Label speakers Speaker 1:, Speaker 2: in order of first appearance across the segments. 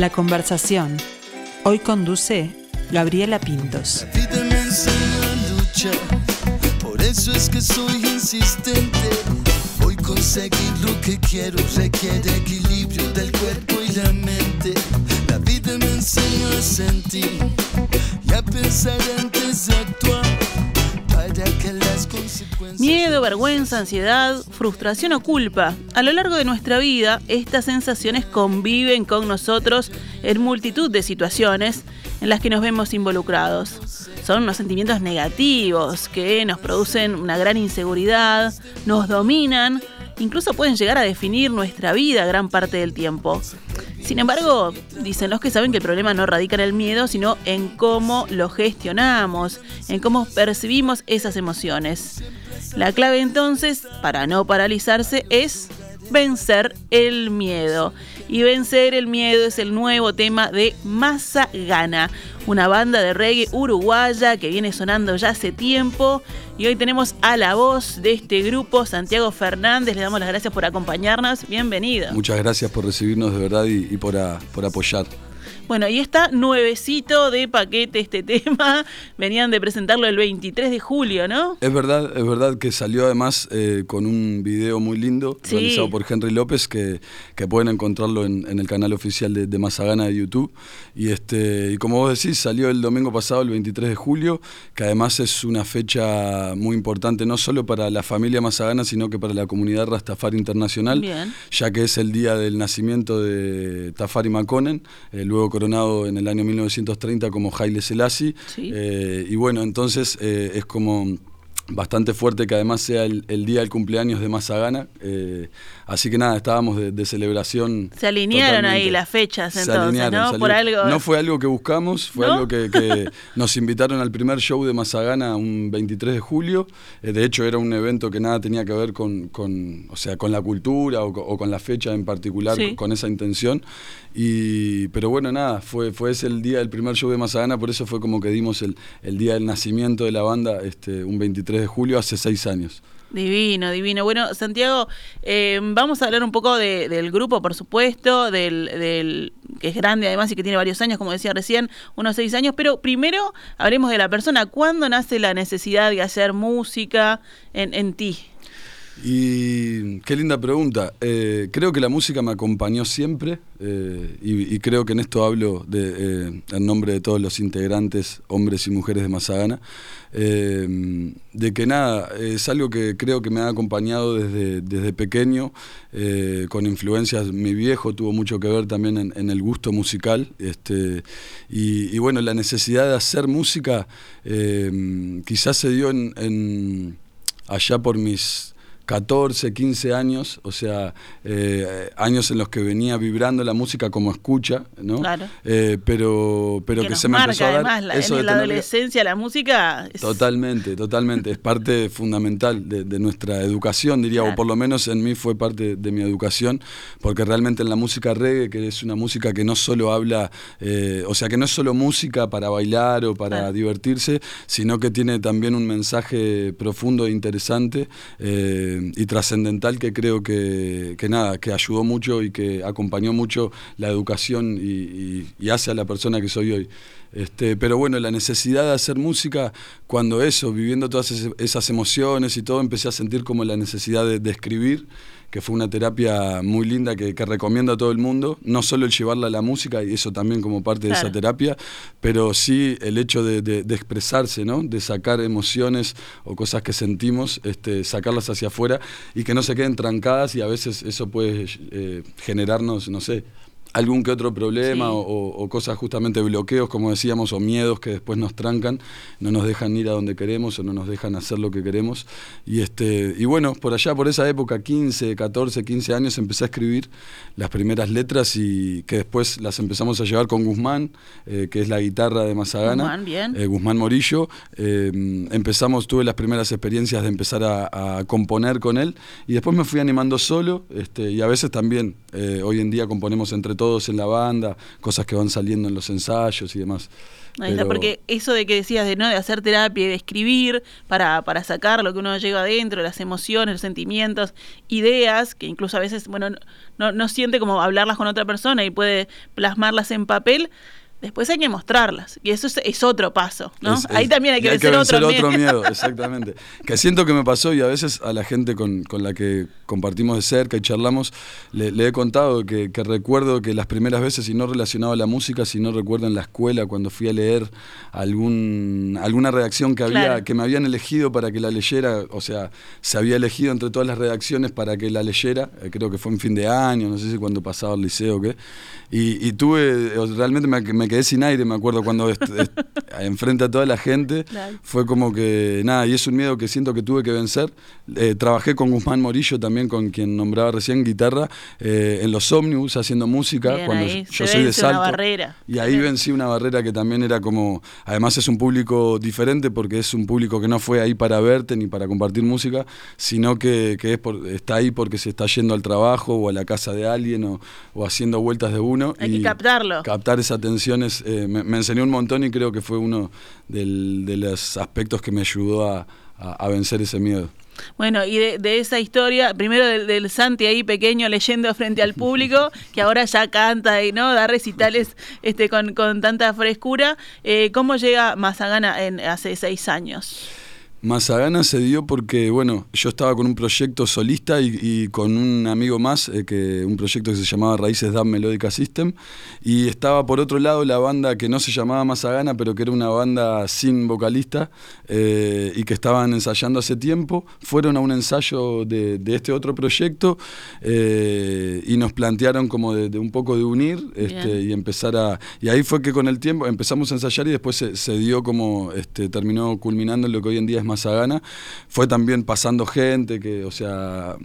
Speaker 1: La conversación. Hoy conduce Gabriela Pintos.
Speaker 2: La vida me enseñó a luchar, por eso es que soy insistente. Hoy conseguir lo que quiero requiere equilibrio del cuerpo y la mente. La vida me enseñó a sentir y a pensar antes de actuar.
Speaker 3: Miedo, vergüenza, ansiedad, frustración o culpa. A lo largo de nuestra vida, estas sensaciones conviven con nosotros en multitud de situaciones en las que nos vemos involucrados. Son unos sentimientos negativos que nos producen una gran inseguridad, nos dominan, incluso pueden llegar a definir nuestra vida gran parte del tiempo. Sin embargo, dicen los que saben que el problema no radica en el miedo, sino en cómo lo gestionamos, en cómo percibimos esas emociones. La clave entonces, para no paralizarse, es vencer el miedo. Y vencer el miedo es el nuevo tema de Masa Gana, una banda de reggae uruguaya que viene sonando ya hace tiempo. Y hoy tenemos a la voz de este grupo, Santiago Fernández. Le damos las gracias por acompañarnos. Bienvenido.
Speaker 4: Muchas gracias por recibirnos de verdad y, por, por apoyar.
Speaker 3: Bueno, y está nuevecito de paquete este tema. Venían de presentarlo el 23 de julio, ¿no?
Speaker 4: Es verdad, es verdad que salió además eh, con un video muy lindo
Speaker 3: Sí.
Speaker 4: realizado por Henry López que, que pueden encontrarlo en, en el canal oficial de, de Mazagana de YouTube. Y este y como vos decís, salió el domingo pasado, el 23 de julio, que además es una fecha muy importante no solo para la familia Mazagana, sino que para la comunidad Rastafari Internacional.
Speaker 3: Bien.
Speaker 4: ya que es el día del nacimiento de Tafari Makonnen, eh, luego coronado en el año 1930 como Haile Selassie.
Speaker 3: Sí.
Speaker 4: Eh, y bueno, entonces eh, es como bastante fuerte que además sea el, el día del cumpleaños de Mazagana. eh, así que nada, estábamos de, de celebración.
Speaker 3: Se alinearon
Speaker 4: totalmente.
Speaker 3: ahí las fechas
Speaker 4: Se
Speaker 3: entonces,
Speaker 4: alinearon,
Speaker 3: ¿no?
Speaker 4: se
Speaker 3: Por
Speaker 4: alinearon.
Speaker 3: algo.
Speaker 4: No fue algo que buscamos, fue
Speaker 3: ¿No?
Speaker 4: algo que, que nos invitaron al primer show de Mazagana un 23 de julio. Eh, de hecho, era un evento que nada tenía que ver con, con, o sea, con la cultura o, co- o con la fecha en particular,
Speaker 3: Sí.
Speaker 4: con, con esa intención. Y, pero bueno, nada, fue, fue ese el día del primer show de Mazagana, por eso fue como que dimos el, el día del nacimiento de la banda, este, un 23 de julio, hace seis años.
Speaker 3: Divino, divino. Bueno, Santiago, eh, vamos a hablar un poco de- del grupo, por supuesto, del, del que es grande además y que tiene varios años, como decía recién, unos seis años, pero primero hablemos de la persona. ¿Cuándo nace la necesidad de hacer música en, en ti?
Speaker 4: Y qué linda pregunta. Eh, creo que la música me acompañó siempre eh, y, creo que en esto hablo eh, en nombre de todos los integrantes, hombres y mujeres de Mazagana, de que nada, es algo que creo que me ha acompañado desde, desde pequeño, con influencias, mi viejo tuvo mucho que ver también en, el gusto musical, este, y, bueno, la necesidad de hacer música quizás se dio en allá por mis 14, 15 años, o sea, eh, años en los que venía vibrando la música como escucha, ¿no?
Speaker 3: Claro.
Speaker 4: Eh, pero pero
Speaker 3: que,
Speaker 4: que,
Speaker 3: nos
Speaker 4: se me
Speaker 3: marca
Speaker 4: empezó a dar
Speaker 3: además la,
Speaker 4: eso
Speaker 3: en
Speaker 4: de
Speaker 3: la
Speaker 4: tener-
Speaker 3: adolescencia la música. es-
Speaker 4: Totalmente, totalmente. Es parte fundamental de, de nuestra educación, diría,
Speaker 3: Claro.
Speaker 4: o por lo menos en mí fue parte de mi educación, porque realmente en la música reggae, que es una música que no solo habla, eh, o sea, que no es solo música para bailar o para
Speaker 3: Claro.
Speaker 4: divertirse, sino que tiene también un mensaje profundo e interesante y trascendental que creo que, que nada, que ayudó mucho y que acompañó mucho la educación y, y- hace a la persona que soy hoy. Este, pero bueno, la necesidad de hacer música, cuando eso, viviendo todas esas emociones y todo, empecé a sentir como la necesidad de escribir, que fue una terapia muy linda que, que recomiendo a todo el mundo, no solo el llevarla a la música, y eso también como parte de esa terapia, pero sí el hecho de, de- de expresarse, ¿no? de sacar emociones o cosas que sentimos, este, sacarlas hacia afuera y que no se queden trancadas y a veces eso puede eh, generarnos, no sé, algún que otro problema
Speaker 3: Sí.
Speaker 4: o, o- cosas justamente bloqueos, como decíamos, o miedos que después nos trancan, no nos dejan ir a donde queremos o no nos dejan hacer lo que queremos. Y, este, y bueno, por allá, por esa época, 15, 14, 15 años, empecé a escribir las primeras letras y que después las empezamos a llevar con Guzmán, eh, que es la guitarra de Mazagana.
Speaker 3: Guzmán, bien.
Speaker 4: eh, Guzmán Morillo. Eh, empezamos, tuve las primeras experiencias de empezar a, a componer con él y después me fui animando solo este, y a veces también, eh, hoy en día componemos entre todos en la banda, cosas que van saliendo en los ensayos y demás.
Speaker 3: Ahí está, porque eso de que decías de no de hacer terapia y de escribir para, para sacar lo que uno lleva adentro, las emociones, los sentimientos, ideas, que incluso a veces, bueno, no, no siente como hablarlas con otra persona y puede plasmarlas en papel, después hay que mostrarlas. Y eso es, otro paso, ¿no? Ahí también hay que, vencer, otro,
Speaker 4: miedo. exactamente. que siento que me pasó y a veces a la gente con, la que compartimos de cerca y charlamos, le, he contado que, recuerdo que las primeras veces, y no relacionado a la música, sino recuerdo en la escuela cuando fui a leer algún, alguna redacción que, había, que me habían elegido para que la leyera, o sea, se había elegido entre todas las redacciones para que la leyera, eh, creo que fue en fin de año, no sé si cuando pasaba al liceo o qué, y, tuve, realmente me, me quedé sin aire, me acuerdo, cuando enfrente a toda la gente. Fue como que, nada, y es un miedo que siento que tuve que vencer. Eh, trabajé con Guzmán Morillo también, con quien nombraba recién guitarra, eh, en los ómnibus haciendo música, cuando yo soy de Salto.
Speaker 3: barrera.
Speaker 4: Y ahí vencí una barrera que también era como, además es un público diferente porque es un público que no fue ahí para verte ni para compartir música, sino que, es por, está ahí porque se está yendo al trabajo o a la casa de alguien o, o haciendo vueltas de uno.
Speaker 3: Hay que captarlo.
Speaker 4: Captar esa atención eh, me, enseñó un montón y creo que fue uno de los aspectos que me ayudó a, vencer ese miedo.
Speaker 3: Bueno, y de, esa historia, primero del, Santi ahí pequeño leyendo frente al público, que ahora ya canta y no da recitales este, con, tanta frescura. Eh, ¿Cómo llega Mazagana en, hace seis años?
Speaker 4: Mazagana se dio porque, bueno, yo estaba con un proyecto solista y, con un amigo más, eh, que un proyecto que se llamaba Raíces Dan Melódica System, y estaba por otro lado la banda que no se llamaba Mazagana, pero que era una banda sin vocalista eh, y que estaban ensayando hace tiempo. Fueron a un ensayo de, este otro proyecto eh, y nos plantearon como de, un poco de unir este, y empezar a... Y ahí fue que con el tiempo empezamos a ensayar y después se, se dio como, este, terminó culminando en lo que hoy en día es Mazagana, fue también pasando gente que, o sea,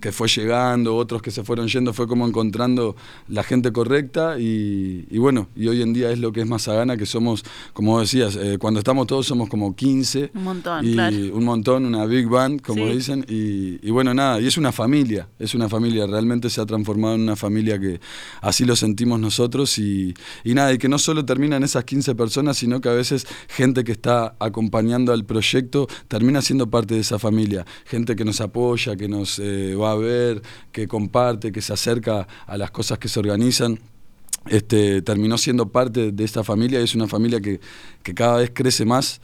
Speaker 4: que fue llegando, otros que se fueron yendo, fue como encontrando la gente correcta y, bueno, y hoy en día es lo que es Mazagana, que somos, como decías, eh, cuando estamos todos somos como 15.
Speaker 3: Un montón,
Speaker 4: y Un montón, una big band, como dicen, y, bueno, nada, y es una familia, es una familia, realmente se ha transformado en una familia que así lo sentimos nosotros y, y nada, y que no solo terminan esas 15 personas, sino que a veces gente que está acompañando al proyecto termina siendo parte de esa familia. Gente que nos apoya, que nos eh, va a ver, que comparte, que se acerca a las cosas que se organizan. Este, terminó siendo parte de esta familia y es una familia que, que cada vez crece más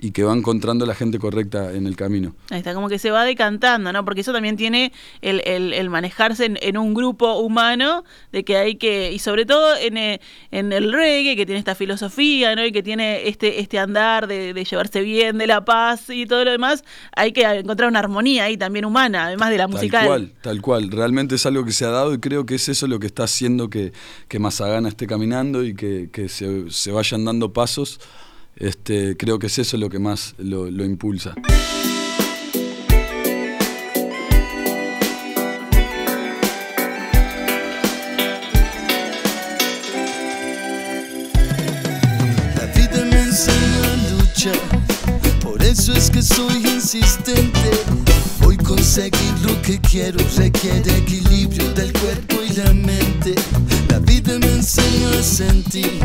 Speaker 4: y que va encontrando la gente correcta en el camino.
Speaker 3: Ahí está, como que se va decantando, ¿no? Porque eso también tiene el, el, manejarse en, un grupo humano, de que hay que, y sobre todo en, eh, en, el reggae, que tiene esta filosofía, ¿no? Y que tiene este, este andar de, llevarse bien, de la paz y todo lo demás, hay que encontrar una armonía ahí también humana, además de la musical.
Speaker 4: Tal cual, tal cual. Realmente es algo que se ha dado y creo que es eso lo que está haciendo que, que Mazagana esté caminando y que, que se, se vayan dando pasos este, creo que es eso lo que más lo, lo impulsa.
Speaker 2: La vida me enseñó a luchar, por eso es que soy insistente. Hoy conseguir lo que quiero requiere equilibrio del cuerpo y la mente. La vida me enseñó a sentir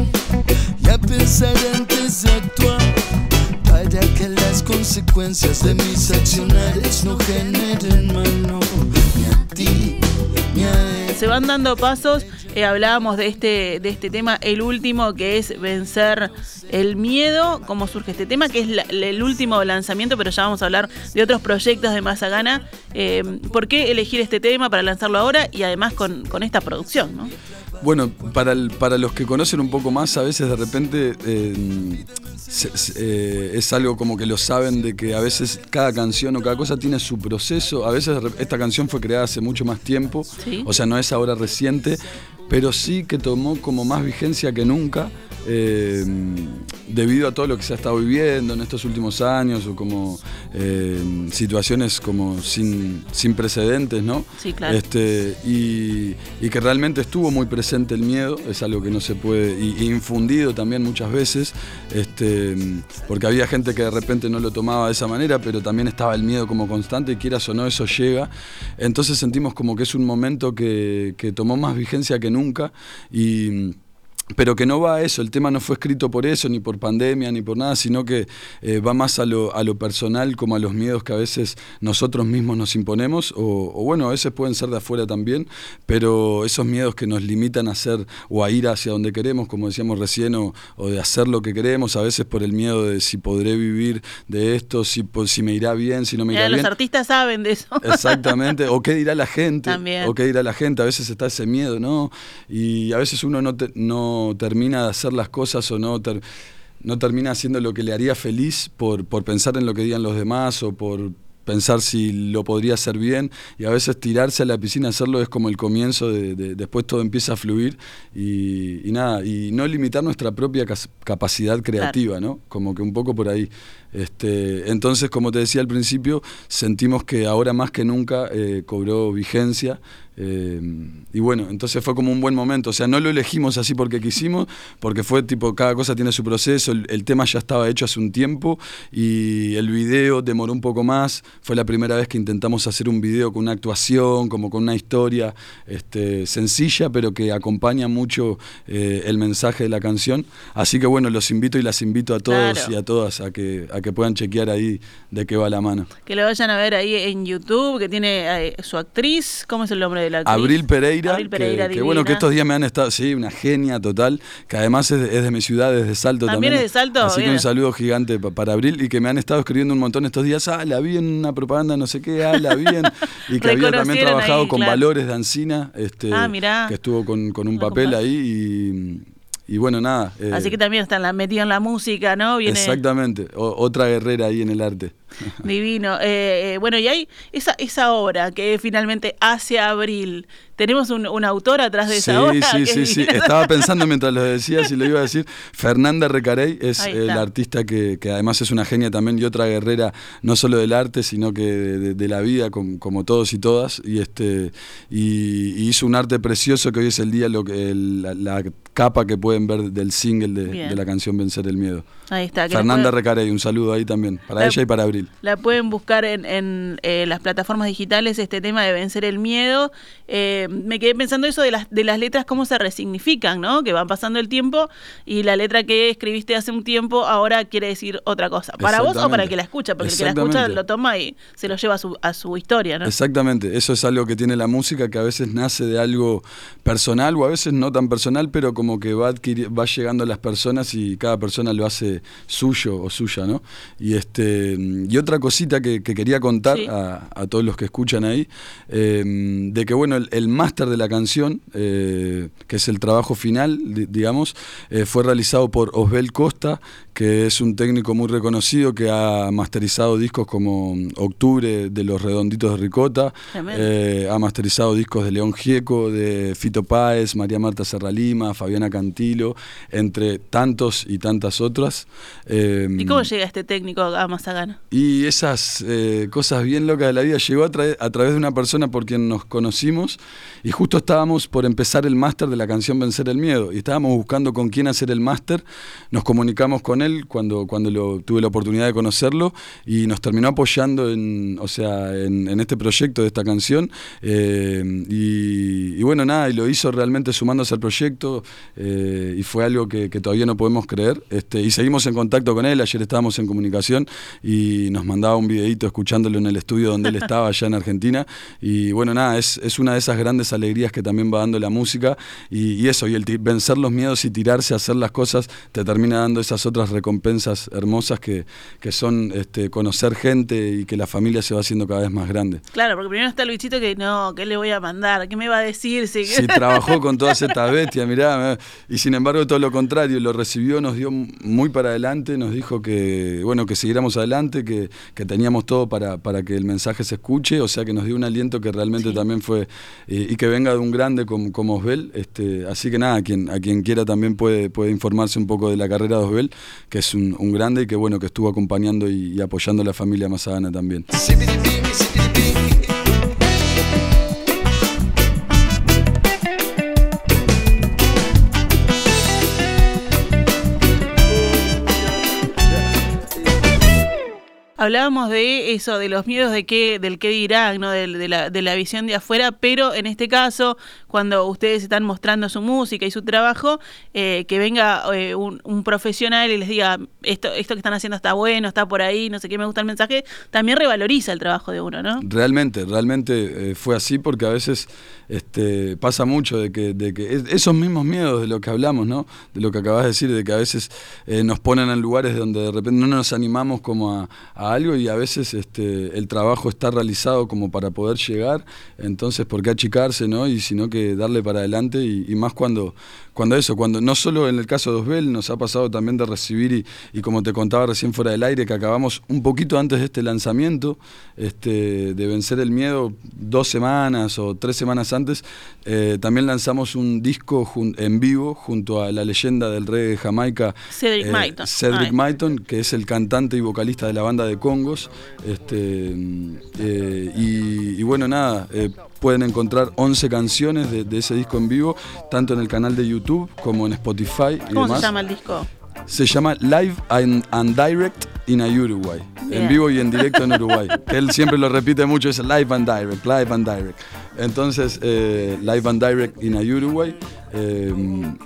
Speaker 3: Se van dando pasos, eh, hablábamos de este, de este tema, el último que es vencer el miedo, cómo surge este tema, que es el último lanzamiento, pero ya vamos a hablar de otros proyectos de Mazagana. Eh, ¿Por qué elegir este tema para lanzarlo ahora y además con, con esta producción? ¿no?
Speaker 4: Bueno, para, para los que conocen un poco más, a veces de repente eh, eh, es algo como que lo saben de que a veces cada canción o cada cosa tiene su proceso. A veces esta canción fue creada hace mucho más tiempo, o sea, no es ahora reciente, pero sí que tomó como más vigencia que nunca eh, debido a todo lo que se ha estado viviendo en estos últimos años o como eh, situaciones como sin, sin precedentes, ¿no?
Speaker 3: Sí, claro.
Speaker 4: Este, y, que realmente estuvo muy presente el miedo, es algo que no se puede, y, infundido también muchas veces, este, porque había gente que de repente no lo tomaba de esa manera, pero también estaba el miedo como constante, y quieras o no, eso llega. Entonces sentimos como que es un momento que, que tomó más vigencia que nunca. Y pero que no va a eso, el tema no fue escrito por eso, ni por pandemia, ni por nada, sino que eh, va más a lo, a lo, personal, como a los miedos que a veces nosotros mismos nos imponemos, o, bueno, a veces pueden ser de afuera también, pero esos miedos que nos limitan a hacer o a ir hacia donde queremos, como decíamos recién, o, de hacer lo que queremos, a veces por el miedo de si podré vivir de esto, si, si me irá bien, si no me irá bien.
Speaker 3: Los artistas saben de eso.
Speaker 4: Exactamente, o qué dirá la gente, o qué dirá la gente, a veces está ese miedo, ¿no? Y a veces uno no... no termina de hacer las cosas o no, no termina haciendo lo que le haría feliz por, por pensar en lo que digan los demás o por pensar si lo podría hacer bien. Y a veces tirarse a la piscina hacerlo es como el comienzo de, después todo empieza a fluir y, nada y no limitar nuestra propia capacidad creativa no como que un poco por ahí este, entonces como te decía al principio sentimos que ahora más que nunca eh, cobró vigencia eh, y bueno, entonces fue como un buen momento. O sea, no lo elegimos así porque quisimos, porque fue tipo, cada cosa tiene su proceso. El, tema ya estaba hecho hace un tiempo y el video demoró un poco más. Fue la primera vez que intentamos hacer un video con una actuación, como con una historia este, sencilla, pero que acompaña mucho eh, el mensaje de la canción. Así que bueno, los invito y las invito a todos y a todas a que, a que puedan chequear ahí de qué va la mano.
Speaker 3: Que lo vayan a ver ahí en YouTube, que tiene eh, su actriz, ¿cómo es el nombre?
Speaker 4: Abril Pereira. que, bueno, que estos días me han estado, sí, una genia total, que además es de, mi ciudad, es de Salto también.
Speaker 3: También es de Salto.
Speaker 4: Así que un saludo gigante para Abril y que me han estado escribiendo un montón estos días, ah, la vi en una propaganda, no sé qué, ah, la vi en... Y que había también trabajado con Valores de Ancina, este,
Speaker 3: ah,
Speaker 4: que estuvo con, con un papel ahí y y bueno, nada.
Speaker 3: Eh, Así que también está metido en la música, ¿no?
Speaker 4: Exactamente, otra guerrera ahí en el arte.
Speaker 3: Divino. Eh, eh, bueno, y hay esa, esa obra que finalmente hace abril. Tenemos un, autor atrás de esa obra.
Speaker 4: Sí, sí, sí. Estaba pensando mientras lo decías y lo iba a decir. Fernanda Recarey es la artista que, además es una genia también y otra guerrera, no solo del arte, sino que de, la vida, como, todos y todas. Y este y, hizo un arte precioso que hoy es el día, lo que, la, capa que pueden ver del single de, la canción Vencer el Miedo.
Speaker 3: Ahí está.
Speaker 4: Fernanda Recarey, un saludo ahí también, para ella y para Abril.
Speaker 3: La pueden buscar en, eh, las plataformas digitales, este tema de vencer el miedo. Eh, me quedé pensando eso de las, de las letras, cómo se resignifican, ¿no? Que van pasando el tiempo y la letra que escribiste hace un tiempo ahora quiere decir otra cosa. ¿Para vos o para el que la escucha? Porque el que la escucha lo toma y se lo lleva a su, a su historia, ¿no?
Speaker 4: Exactamente, eso es algo que tiene la música que a veces nace de algo personal o a veces no tan personal, pero como que va, va llegando a las personas y cada persona lo hace suyo o suya, ¿no? Y, este, y otra cosita que, quería contar a, todos los que escuchan ahí, em, de que bueno, el, máster de la canción, eh, que es el trabajo final, digamos, eh, fue realizado por Osbel Costa, que es un técnico muy reconocido que ha masterizado discos como Octubre de los Redonditos de Ricota, eh, ha masterizado discos de León Gieco, de Fito Páez, María Marta Serralima, Fabiana Cantilo, entre tantos y tantas otras.
Speaker 3: ¿Y cómo llega este técnico a Mazagana?
Speaker 4: Y esas eh, cosas bien locas de la vida llegó a, a, través de una persona por quien nos conocimos y justo estábamos por empezar el máster de la canción Vencer el Miedo y estábamos buscando con quién hacer el máster, nos comunicamos con él cuando, cuando lo, tuve la oportunidad de conocerlo y nos terminó apoyando en, o sea, en, este proyecto de esta canción. Eh, y, bueno, nada, y lo hizo realmente sumándose al proyecto eh, y fue algo que, todavía no podemos creer. Este, y seguimos en contacto con él, ayer estábamos en comunicación y nos mandaba un videito escuchándolo en el estudio donde él estaba allá en Argentina. Y bueno, nada, es, es una de esas grandes alegrías que también va dando la música. Y, eso, y el vencer los miedos y tirarse a hacer las cosas te termina dando esas otras recompensas hermosas que, que son este, conocer gente y que la familia se va haciendo cada vez más grande.
Speaker 3: Claro, porque primero está Luisito que no, ¿qué le voy a mandar? ¿Qué me va a decir?
Speaker 4: Si, trabajó con todas estas bestias, mirá, y sin embargo todo lo contrario, lo recibió, nos dio muy para adelante, nos dijo que, bueno, que siguiéramos adelante, que, que teníamos todo para, para que el mensaje se escuche, o sea que nos dio un aliento que realmente también fue, eh, y que venga de un grande como, como Osbel, este, así que nada, a quien, a quien quiera también puede, puede informarse un poco de la carrera de Osbel, que es un, grande y que bueno, que estuvo acompañando y, apoyando a la familia Mazadana también.
Speaker 3: Hablábamos de eso, de los miedos de qué, del qué dirán, ¿no? De, la, de la visión de afuera, pero en este caso, cuando ustedes están mostrando su música y su trabajo, eh, que venga eh, un, profesional y les diga, esto, esto que están haciendo está bueno, está por ahí, no sé qué, me gusta el mensaje, también revaloriza el trabajo de uno, ¿no?
Speaker 4: Realmente, realmente eh, fue así porque a veces este, pasa mucho de que, de que esos mismos miedos de lo que hablamos, ¿no? De lo que acabas de decir, de que a veces nos ponen en lugares donde de repente no nos animamos como a, algo y a veces este, el trabajo está realizado como para poder llegar, entonces ¿por qué achicarse, no? Y sino que darle para adelante y, más cuando, cuando eso, cuando no solo en el caso de Osbel nos ha pasado también de recibir y, como te contaba recién fuera del aire, que acabamos un poquito antes de este lanzamiento, este, de vencer el miedo, dos semanas o tres semanas antes, eh, también lanzamos un disco en vivo junto a la leyenda del rey de Jamaica,
Speaker 3: Cedric eh,
Speaker 4: Cedric Maiton, que es el cantante y vocalista de la banda de Congos. Este, eh, y, bueno, nada, pueden encontrar 11 canciones de, ese disco en vivo, tanto en el canal de YouTube como en Spotify.
Speaker 3: Y ¿Cómo se llama el disco?
Speaker 4: Se llama Live and, Direct in a Uruguay. En vivo y en directo en Uruguay. él siempre lo repite mucho, es Live and Direct, Live and Direct. Entonces, eh, Live and Direct in a Uruguay. Eh,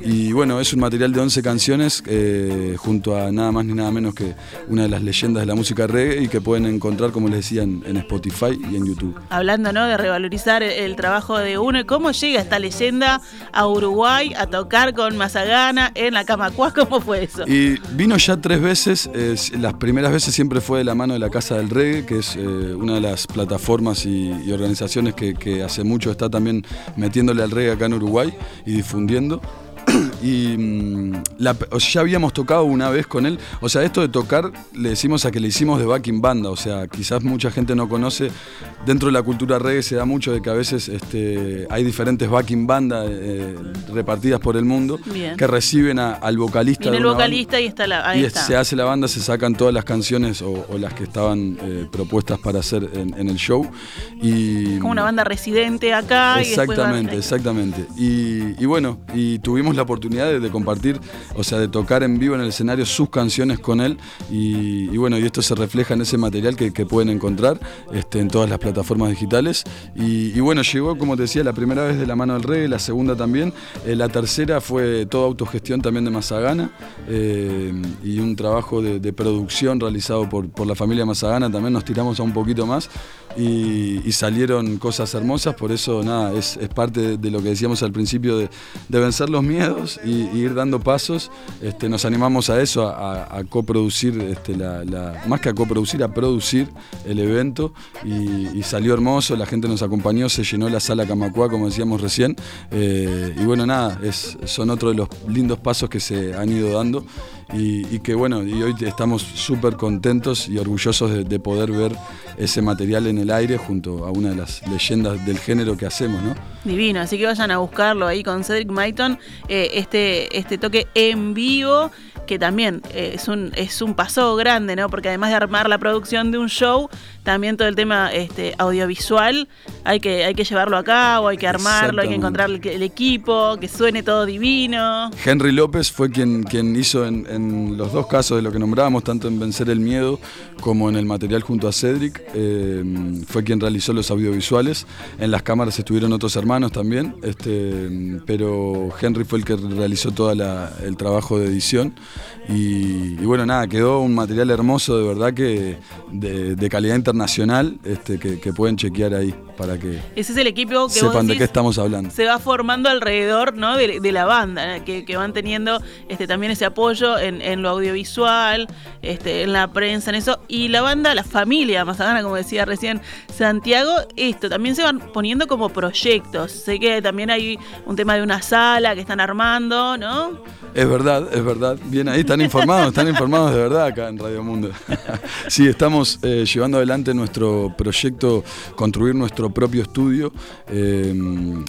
Speaker 4: y bueno, es un material de 11 canciones eh, junto a nada más ni nada menos que una de las leyendas de la música reggae y que pueden encontrar, como les decía, en, Spotify y en YouTube.
Speaker 3: Hablando ¿no? de revalorizar el, trabajo de uno, ¿cómo llega esta leyenda a Uruguay a tocar con Mazagana en la Camacuá? ¿Cómo fue eso?
Speaker 4: Y vino ya tres veces, las primeras veces siempre fue de la mano de la Casa del Reggae, que es una de las plataformas y, organizaciones que, hace mucho está también metiéndole al reggae acá en Uruguay y difundiendo. y ya habíamos tocado una vez con él. O sea, esto de tocar le decimos a que le hicimos de backing banda. O sea, quizás mucha gente no conoce. Dentro de la cultura reggae se da mucho de que a veces este, hay diferentes backing bandas eh, repartidas por el mundo que reciben al vocalista.
Speaker 3: Viene el vocalista y está la. y
Speaker 4: se hace la banda, se sacan todas las canciones o, las que estaban eh, propuestas para hacer en, el show. Y,
Speaker 3: Como una banda residente acá.
Speaker 4: Exactamente, exactamente. Y, y bueno, y tuvimos la oportunidad de, compartir, o sea, de tocar en vivo en el escenario sus canciones con él. Y, bueno, y esto se refleja en ese material que, pueden encontrar este, en todas las plataformas digitales. Y, bueno, llegó, como te decía, la primera vez de la mano del rey, la segunda también. Eh, la tercera fue toda autogestión también de Mazagana eh, y un trabajo de, producción realizado por, por la familia Mazagana. También nos tiramos a un poquito más y, salieron cosas hermosas. Por eso, nada, es, parte de, lo que decíamos al principio de, vencer los miedos y, ir dando pasos. Este, nos animamos a eso, a, coproducir, este, más que a coproducir, a producir el evento y, salió hermoso. La gente nos acompañó, se llenó la sala Camacua, como decíamos recién. Eh, y bueno, nada, son otros de los lindos pasos que se han ido dando y, que bueno, y hoy estamos súper contentos y orgullosos de, poder ver ese material en el aire junto a una de las leyendas del género que hacemos, ¿no?
Speaker 3: Divino, así que vayan a buscarlo ahí con Cedric Maiton, eh, este, este toque en vivo que también eh, es, un, es un paso grande, ¿no? Porque además de armar la producción de un show, también todo el tema este, audiovisual, hay que, hay que llevarlo a cabo, hay que armarlo, hay que encontrar el, equipo, que suene todo divino.
Speaker 4: Henry López fue quien, quien hizo en, los dos casos de lo que nombrábamos, tanto en Vencer el Miedo como en el material junto a Cedric, eh, fue quien realizó los audiovisuales. En las cámaras estuvieron otros hermanos también, este, pero Henry fue el que realizó todo el trabajo de edición. Y, bueno, nada, quedó un material hermoso, de verdad que de, calidad internacional, este, que, pueden chequear ahí para que
Speaker 3: ese es el equipo que
Speaker 4: sepan de qué estamos hablando.
Speaker 3: Se va formando alrededor ¿no? de, la banda, que, van teniendo este, también ese apoyo en, lo audiovisual, este, en la prensa, en eso. Y la banda, la familia Mazagana, como decía recién Santiago, esto también se van poniendo como proyectos. Sé que también hay un tema de una sala que están armando, ¿no?
Speaker 4: Es verdad, es verdad. Bien ahí, están informados, están informados de verdad acá en Radio Mundo. sí, estamos eh, llevando adelante nuestro proyecto, construir nuestro propio estudio. Eh,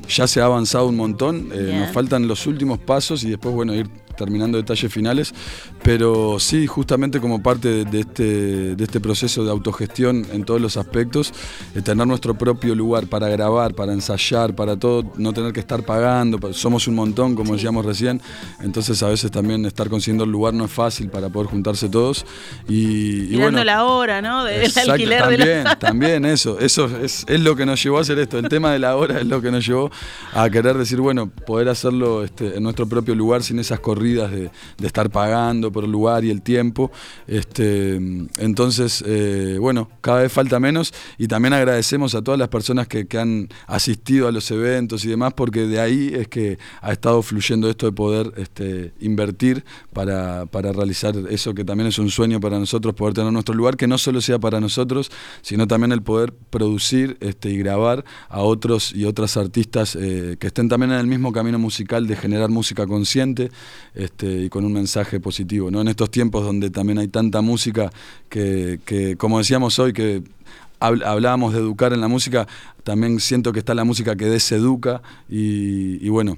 Speaker 4: ya se ha avanzado un montón, eh, nos faltan los últimos pasos y después, bueno, ir terminando detalles finales, pero sí, justamente como parte de, este, de este proceso de autogestión en todos los aspectos, tener nuestro propio lugar para grabar, para ensayar, para todo, no tener que estar pagando, somos un montón, como decíamos recién, entonces a veces también estar consiguiendo el lugar no es fácil para poder juntarse todos. Y,
Speaker 3: y bueno, la hora, ¿no? Del alquiler
Speaker 4: también,
Speaker 3: de la...
Speaker 4: también eso, eso es, es lo que nos llevó a hacer esto, el tema de la hora es lo que nos llevó a querer decir, bueno, poder hacerlo este, en nuestro propio lugar sin esas corridas de, estar pagando por el lugar y el tiempo. Este, entonces, eh, bueno, cada vez falta menos y también agradecemos a todas las personas que, han asistido a los eventos y demás, porque de ahí es que ha estado fluyendo esto de poder este, invertir para, para realizar eso que también es un sueño para nosotros, poder tener nuestro lugar, que no solo sea para nosotros, sino también el poder producir este, y grabar a otros y otras artistas eh, que estén también en el mismo camino musical de generar música consciente este, y con un mensaje positivo. ¿No? En estos tiempos donde también hay tanta música que, que como decíamos hoy, que hablábamos de educar en la música, también siento que está la música que deseduca y, y bueno,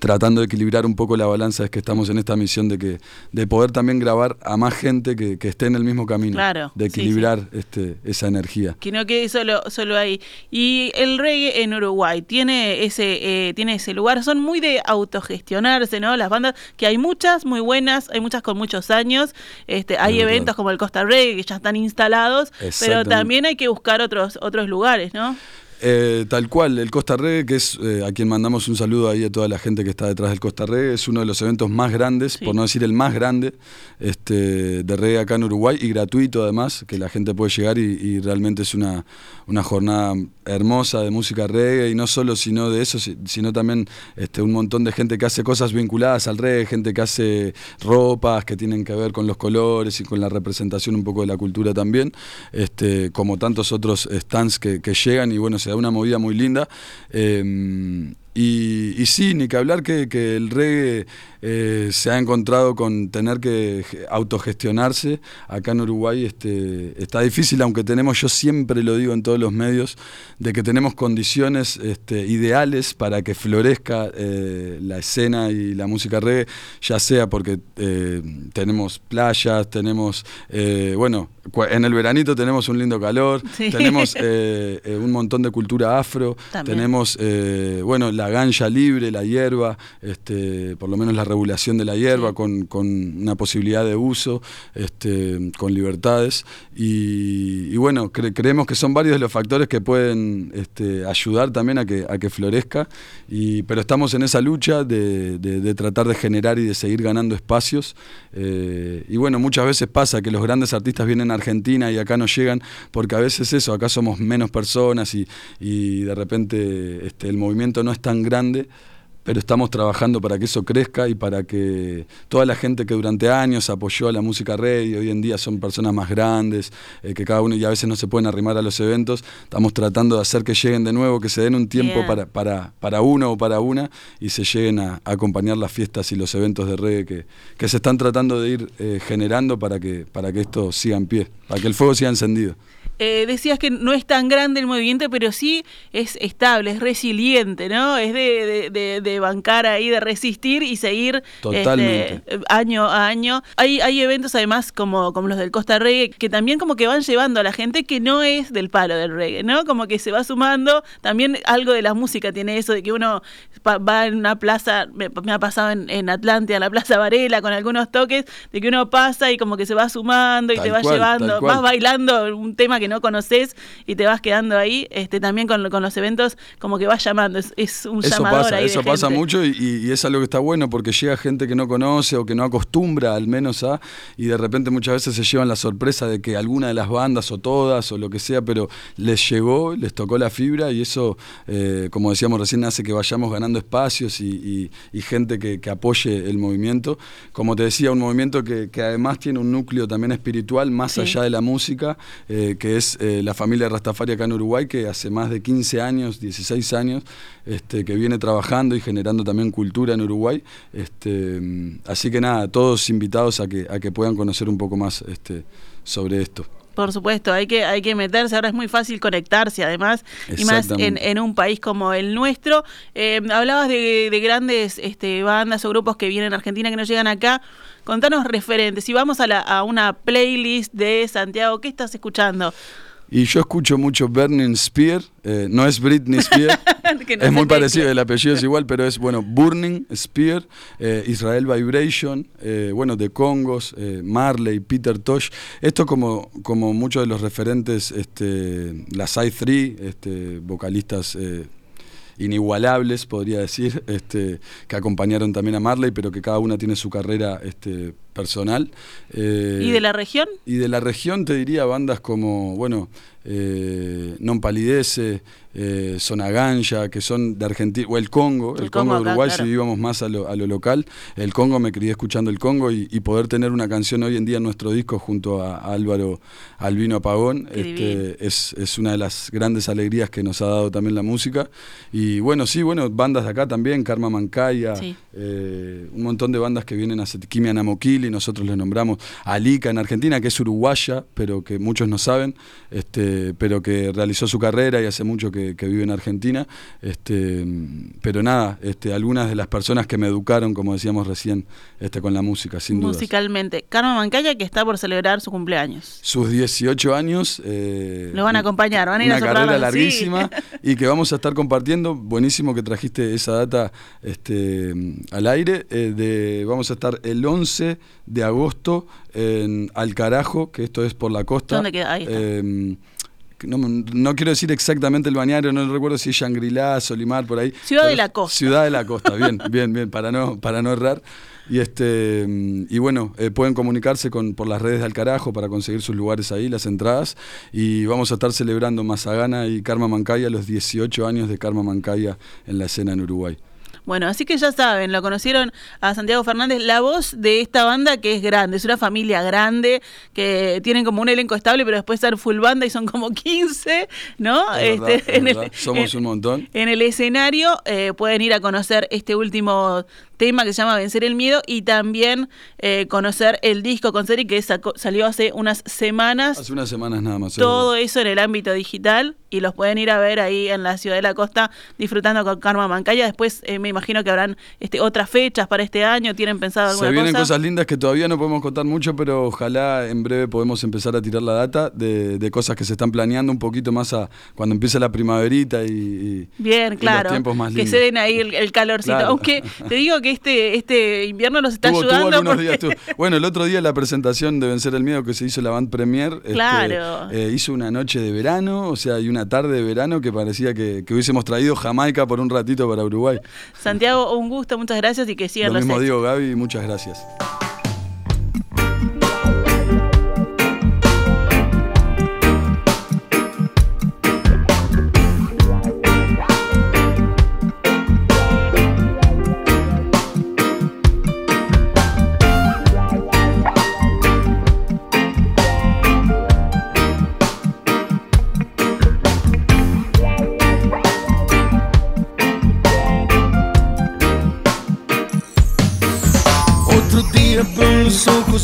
Speaker 4: tratando de equilibrar un poco la balanza es que estamos en esta misión de que de poder también grabar a más gente que, esté en el mismo camino de equilibrar este esa energía.
Speaker 3: Que no quede solo solo ahí. Y el reggae en Uruguay tiene ese eh, tiene ese lugar. Son muy de autogestionarse no las bandas que hay muchas muy buenas hay muchas con muchos años. Este hay eventos como el Costa Reggae que ya están instalados pero también hay que buscar otros otros lugares no
Speaker 4: eh, tal cual, el Costa Reggae, que es eh, a quien mandamos un saludo ahí a toda la gente que está detrás del Costa Reggae, es uno de los eventos más grandes, por no decir el más grande, este, de reggae acá en Uruguay y gratuito además, que la gente puede llegar y, realmente es una, una, jornada hermosa de música reggae y no solo sino de eso, sino también este, un montón de gente que hace cosas vinculadas al reggae, gente que hace ropas que tienen que ver con los colores y con la representación un poco de la cultura también, este, como tantos otros stands que, que llegan y bueno, se da una movida muy linda. Em, y, sí, ni que hablar que, que el reggae eh, se ha encontrado con tener que autogestionarse. Acá en Uruguay este, está difícil, aunque tenemos, yo siempre lo digo en todos los medios, de que tenemos condiciones este, ideales para que florezca eh, la escena y la música reggae, ya sea porque eh, tenemos playas, tenemos, bueno, en el veranito tenemos un lindo calor, tenemos un montón de cultura afro, tenemos, bueno, la ganja libre, la hierba, este, por lo menos la regulación de la hierba con, una posibilidad de uso, este, con libertades. Y, bueno, creemos que son varios de los factores que pueden este, ayudar también a que, a que florezca, y, pero estamos en esa lucha de, tratar de generar y de seguir ganando espacios. Eh, y bueno, muchas veces pasa que los grandes artistas vienen a Argentina y acá no llegan, porque a veces eso, acá somos menos personas y, y de repente este, el movimiento no es tan grande pero estamos trabajando para que eso crezca y para que toda la gente que durante años apoyó a la música reggae, y hoy en día son personas más grandes, eh, que cada uno y a veces no se pueden arrimar a los eventos, estamos tratando de hacer que lleguen de nuevo, que se den un tiempo para, para, para uno o para una y se lleguen a, acompañar las fiestas y los eventos de reggae que, que se están tratando de ir eh, generando para que, para que esto siga en pie, para que el fuego siga encendido.
Speaker 3: Eh, decías que no es tan grande el movimiento, pero sí es estable, es resiliente, ¿no? Es de, de, de, bancar ahí, de resistir y seguir
Speaker 4: este,
Speaker 3: año a año. Hay, hay eventos además como, como los del Costa Reggae que también como que van llevando a la gente que no es del palo del reggae, ¿no? Como que se va sumando. También algo de la música tiene eso de que uno va en una plaza, me, ha pasado en, en Atlántida, la Plaza Varela, con algunos toques, de que uno pasa y como que se va sumando y te va llevando, vas bailando un tema que no conoces y te vas quedando ahí, este también con, con los eventos como que vas llamando, es, es un
Speaker 4: eso
Speaker 3: llamador
Speaker 4: pasa,
Speaker 3: ahí
Speaker 4: Eso pasa mucho y, es algo que está bueno porque llega gente que no conoce o que no acostumbra al menos a, y de repente muchas veces se llevan la sorpresa de que alguna de las bandas o todas o lo que sea, pero les llegó, les tocó la fibra y eso, eh, como decíamos recién, hace que vayamos ganando espacios y, gente que, apoye el movimiento. Como te decía, un movimiento que, además tiene un núcleo también espiritual más allá de la música, eh, que es eh, la familia Rastafari acá en Uruguay, que hace más de 15 años, 16 años, este, que viene trabajando y generando también cultura en Uruguay. Este, así que nada, todos invitados a que, a que puedan conocer un poco más este, sobre esto.
Speaker 3: Por supuesto, hay que, hay que meterse, ahora es muy fácil conectarse además, y más en, en un país como el nuestro. Eh, hablabas de, de grandes este, bandas o grupos que vienen a Argentina que no llegan acá. Contanos referentes. Si vamos a, la, a una playlist de Santiago, ¿qué estás escuchando?
Speaker 4: Y yo escucho mucho Burning Spear, eh, no es Britney Spear,
Speaker 3: no
Speaker 4: es muy parecido, el apellido es igual, pero es bueno, Burning Spear, eh, Israel Vibration, eh, bueno, de Congos, Marley, Peter Tosh. Esto como, como muchos de los referentes, este, la Side 3, este, vocalistas inigualables, podría decir, este, que acompañaron también a Marley, pero que cada una tiene su carrera este, personal. Eh,
Speaker 3: ¿Y de la región?
Speaker 4: y de la región te diría bandas como, bueno, eh, Non Palidece, eh, Sonaganja, que son de Argentina, o el Congo, el,
Speaker 3: El
Speaker 4: Congo,
Speaker 3: Congo
Speaker 4: de
Speaker 3: acá,
Speaker 4: Uruguay,
Speaker 3: claro.
Speaker 4: si íbamos más a lo, a lo local. El Congo, me crié escuchando el Congo y, y poder tener una canción hoy en día en nuestro disco junto a, a Álvaro Albino Apagón este, es, es una de las grandes alegrías que nos ha dado también la música. Y bueno, sí, bueno, bandas de acá también, Karma Mancaya,
Speaker 3: Sí.
Speaker 4: eh, un montón de bandas que vienen a Kimia Namokili, nosotros les nombramos Alika en Argentina, que es uruguaya, pero que muchos no saben, este, pero que realizó su carrera y hace mucho que, que vive en Argentina. Este, pero nada, este, algunas de las personas que me educaron, como decíamos recién, este, con la música, sin duda.
Speaker 3: Musicalmente. Carmen Mancaya, que está por celebrar su cumpleaños.
Speaker 4: Sus 18 años. eh,
Speaker 3: Los van a acompañar, van a ir
Speaker 4: una
Speaker 3: a soplar
Speaker 4: carrera
Speaker 3: sí.
Speaker 4: larguísima y que vamos a estar compartiendo. Buenísimo que trajiste esa data este, al aire. eh, de, vamos a estar el 11 de agosto en Alcarajo, que esto es por la costa.
Speaker 3: ¿Dónde queda? Ahí está.
Speaker 4: Eh, no, no quiero decir exactamente el bañario, no recuerdo si es Shangri-La, Solimar, por ahí.
Speaker 3: Ciudad de la Costa.
Speaker 4: Ciudad de la Costa, bien, bien, bien, para no, para no errar. Y este y bueno, eh, pueden comunicarse con, por las redes de Alcarajo para conseguir sus lugares ahí, las entradas. Y vamos a estar celebrando Mazagana y Karma Mancaya los 18 años de Karma Mancaya en la escena en Uruguay.
Speaker 3: Bueno, así que ya saben, lo conocieron a Santiago Fernández, la voz de esta banda que es grande, es una familia grande, que tienen como un elenco estable, pero después están full banda y son como 15, ¿no?
Speaker 4: Es verdad,
Speaker 3: Este,
Speaker 4: es verdad. Somos
Speaker 3: en-
Speaker 4: un montón.
Speaker 3: En el escenario eh, pueden ir a conocer este último tema que se llama Vencer el Miedo y también eh, conocer el disco con serie que sacó- salió hace unas semanas.
Speaker 4: Hace unas semanas nada más.
Speaker 3: Todo eso en el ámbito digital y los pueden ir a ver ahí en la ciudad de la costa disfrutando con Karma Mancaya. Después eh, me imagino que habrán este, otras fechas para este año. ¿Tienen pensado alguna
Speaker 4: Se vienen
Speaker 3: cosa?
Speaker 4: cosas lindas que todavía no podemos contar mucho, pero ojalá en breve podemos empezar a tirar la data de, de cosas que se están planeando un poquito más a cuando empiece la primaverita y, y-
Speaker 3: Bien,
Speaker 4: y
Speaker 3: claro.
Speaker 4: los tiempos más
Speaker 3: que
Speaker 4: lindos.
Speaker 3: se den ahí el, el calorcito.
Speaker 4: Claro.
Speaker 3: Aunque te digo que este, este invierno nos está
Speaker 4: Tuvo, tuvo
Speaker 3: ayudando.
Speaker 4: algunos
Speaker 3: porque-
Speaker 4: días, tuvo- Bueno, el otro día la presentación de Vencer el Miedo que se hizo la Band Premier, este,
Speaker 3: Claro.
Speaker 4: eh, hizo una noche de verano, o sea, y una tarde de verano que parecía que, que hubiésemos traído Jamaica por un ratito para Uruguay.
Speaker 3: Santiago, un gusto, muchas gracias y que sigan
Speaker 4: Lo
Speaker 3: los
Speaker 4: mismo digo, Gaby, muchas gracias.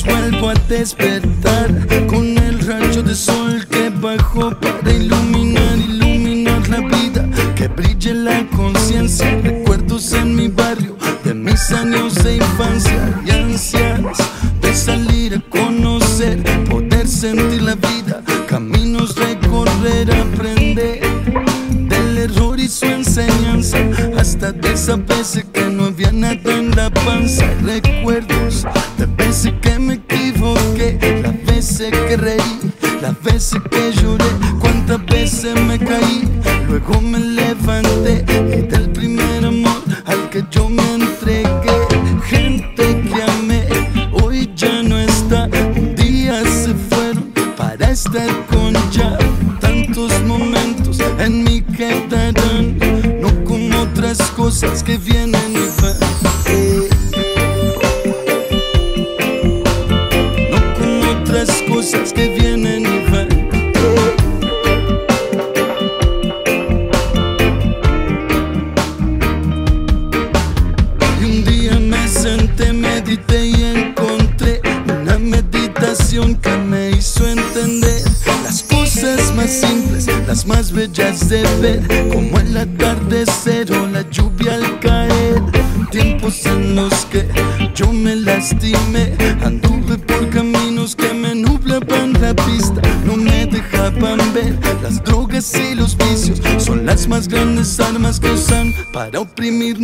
Speaker 2: Vuelvo a despertar Con el rayo de sol que bajó para iluminar, iluminar la vida Que brille la conciencia, recuerdos en mi barrio De mis años de infancia y ansias De salir a conocer, poder sentir la vida Caminos recorrer, aprender del error y su enseñanza hasta de esa veces que no había nada en la panza las veces para oprimir